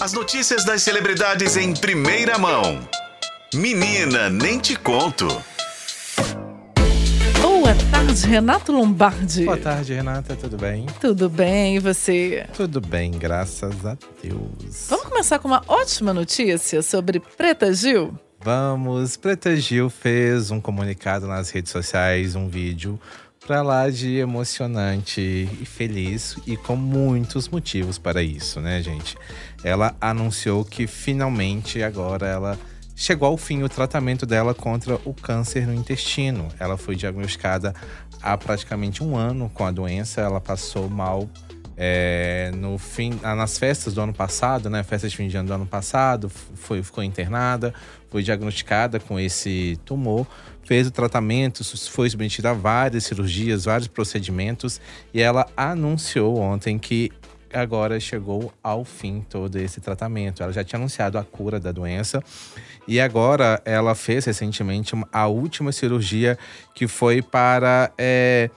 As notícias das celebridades em primeira mão. Menina, nem te conto. Boa tarde, Renato Lombardi. Boa tarde, Renata, tudo bem? Tudo bem, e você? Tudo bem, graças a Deus. Vamos começar com uma ótima notícia sobre Preta Gil? Vamos, Preta Gil fez um comunicado nas redes sociais, um vídeo para lá de emocionante e feliz e com muitos motivos para isso, né, gente? Ela anunciou que finalmente agora ela chegou ao fim o tratamento dela contra o câncer no intestino. Ela foi diagnosticada há praticamente um ano com a doença, ela passou mal é, no fim, nas festas do ano passado, né, festas de fim de ano do ano passado, foi, ficou internada, foi diagnosticada com esse tumor, fez o tratamento, foi submetida a várias cirurgias, vários procedimentos, e ela anunciou ontem que agora chegou ao fim todo esse tratamento. Ela já tinha anunciado a cura da doença e agora ela fez recentemente a última cirurgia que foi para é,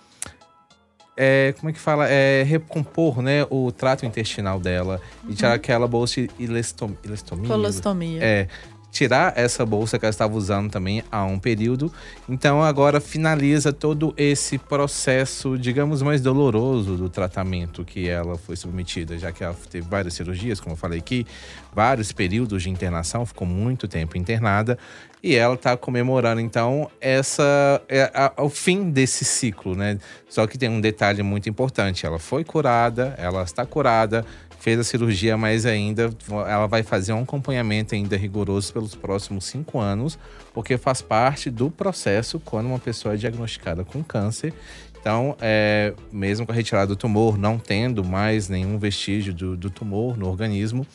é, como é que fala? É recompor né, o trato intestinal dela uhum. e tirar uhum. aquela bolsa ilestom, ilestomia. Colostomia. É, tirar essa bolsa que ela estava usando também há um período. Então agora finaliza todo esse processo, digamos, mais doloroso do tratamento que ela foi submetida, já que ela teve várias cirurgias, como eu falei aqui, vários períodos de internação, ficou muito tempo internada. E ela está comemorando, então, essa é a, o fim desse ciclo, né? Só que tem um detalhe muito importante: ela foi curada, ela está curada, fez a cirurgia, mas ainda ela vai fazer um acompanhamento ainda rigoroso pelos próximos cinco anos, porque faz parte do processo quando uma pessoa é diagnosticada com câncer. Então, é, mesmo com a retirada do tumor, não tendo mais nenhum vestígio do, do tumor no organismo,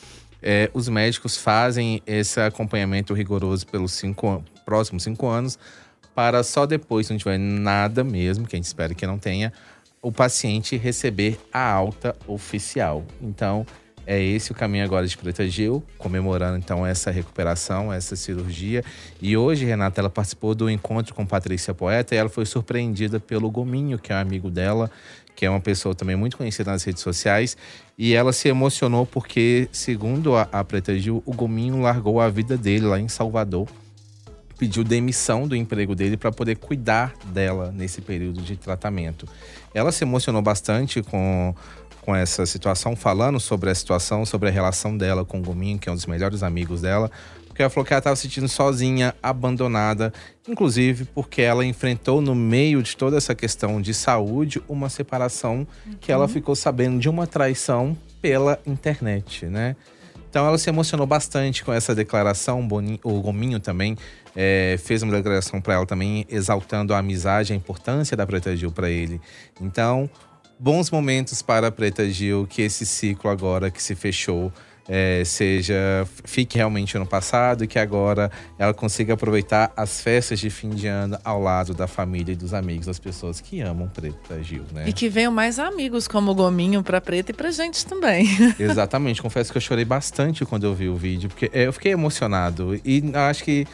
é, os médicos fazem esse acompanhamento rigoroso pelos cinco, próximos cinco anos, para só depois, se não tiver nada mesmo, que a gente espera que não tenha, o paciente receber a alta oficial. Então, é esse o caminho agora de Preta Gil, comemorando então essa recuperação, essa cirurgia. E hoje, Renata, ela participou do encontro com Patrícia Poeta e ela foi surpreendida pelo Gominho, que é um amigo dela, que é uma pessoa também muito conhecida nas redes sociais. E ela se emocionou porque, segundo a, a Preta Gil, o Gominho largou a vida dele lá em Salvador pediu demissão do emprego dele para poder cuidar dela nesse período de tratamento. Ela se emocionou bastante com, com essa situação, falando sobre a situação, sobre a relação dela com o Gominho, que é um dos melhores amigos dela. Porque ela falou que ela estava se sentindo sozinha, abandonada, inclusive porque ela enfrentou no meio de toda essa questão de saúde uma separação uhum. que ela uhum. ficou sabendo de uma traição pela internet, né? Então ela se emocionou bastante com essa declaração. O Gominho também é, fez uma declaração para ela também, exaltando a amizade, a importância da Preta Gil para ele. Então, bons momentos para a Preta Gil, que esse ciclo agora que se fechou é, seja fique realmente no passado e que agora ela consiga aproveitar as festas de fim de ano ao lado da família e dos amigos, das pessoas que amam Preta Gil, né? E que venham mais amigos como o Gominho para Preta e para gente também. Exatamente. Confesso que eu chorei bastante quando eu vi o vídeo, porque eu fiquei emocionado e acho que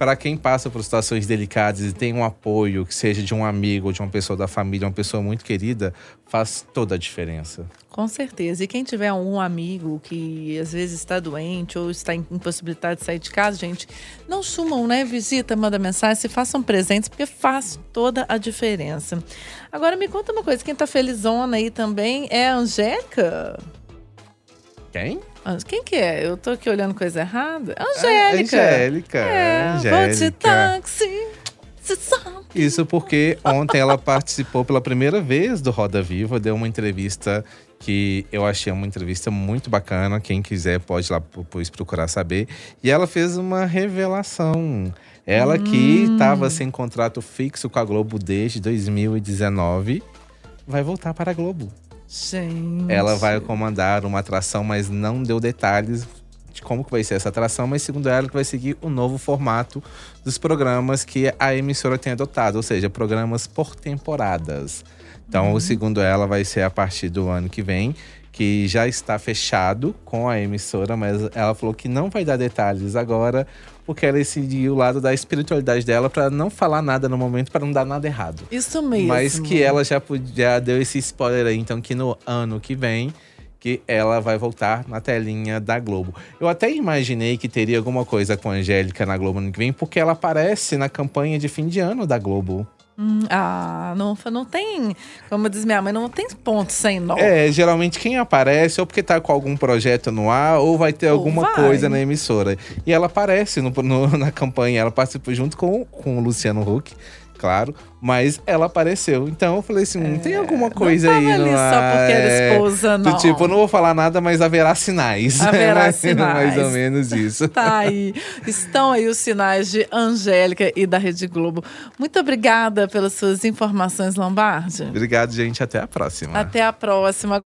para quem passa por situações delicadas e tem um apoio, que seja de um amigo, de uma pessoa da família, uma pessoa muito querida, faz toda a diferença. Com certeza. E quem tiver um amigo que às vezes está doente ou está impossibilitado de sair de casa, gente, não sumam, né? Visita, manda mensagem, se façam presentes, porque faz toda a diferença. Agora me conta uma coisa, quem tá felizona aí também é a Angélica. Quem? Quem que é? Eu tô aqui olhando coisa errada. Angélica. É, Angélica. É, Angélica. Vou de táxi. Isso porque ontem ela participou pela primeira vez do Roda Viva, deu uma entrevista que eu achei uma entrevista muito bacana. Quem quiser pode ir lá depois procurar saber. E ela fez uma revelação. Ela hum. que estava sem contrato fixo com a Globo desde 2019, vai voltar para a Globo. Gente. Ela vai comandar uma atração, mas não deu detalhes de como que vai ser essa atração, mas segundo ela que vai seguir o novo formato dos programas que a emissora tem adotado, ou seja, programas por temporadas. Então, uhum. segundo ela, vai ser a partir do ano que vem que já está fechado com a emissora, mas ela falou que não vai dar detalhes agora, porque ela decidiu o lado da espiritualidade dela para não falar nada no momento, para não dar nada errado. Isso mesmo. Mas que ela já, já deu esse spoiler aí, então que no ano que vem que ela vai voltar na telinha da Globo. Eu até imaginei que teria alguma coisa com a Angélica na Globo ano que vem, porque ela aparece na campanha de fim de ano da Globo. Hum, ah, não, não tem, como diz minha mãe, não tem ponto sem nó. É, geralmente quem aparece ou porque tá com algum projeto no ar ou vai ter Ou alguma vai. coisa na emissora. E ela aparece no- no- na campanha, ela participou junto com, com o Luciano Huck, claro, mas ela apareceu. Então eu falei assim, hum, tem alguma coisa não aí tava no ali ar. só porque era é, esposa, do não. tipo, eu não vou falar nada, mas haverá sinais. Haverá mais, sinais. mais ou menos isso. Tá aí. Estão aí os sinais de Angélica e da Rede Globo. Muito obrigada pelas suas informações, Lombardi. Obrigado, gente. Até a próxima. Até a próxima.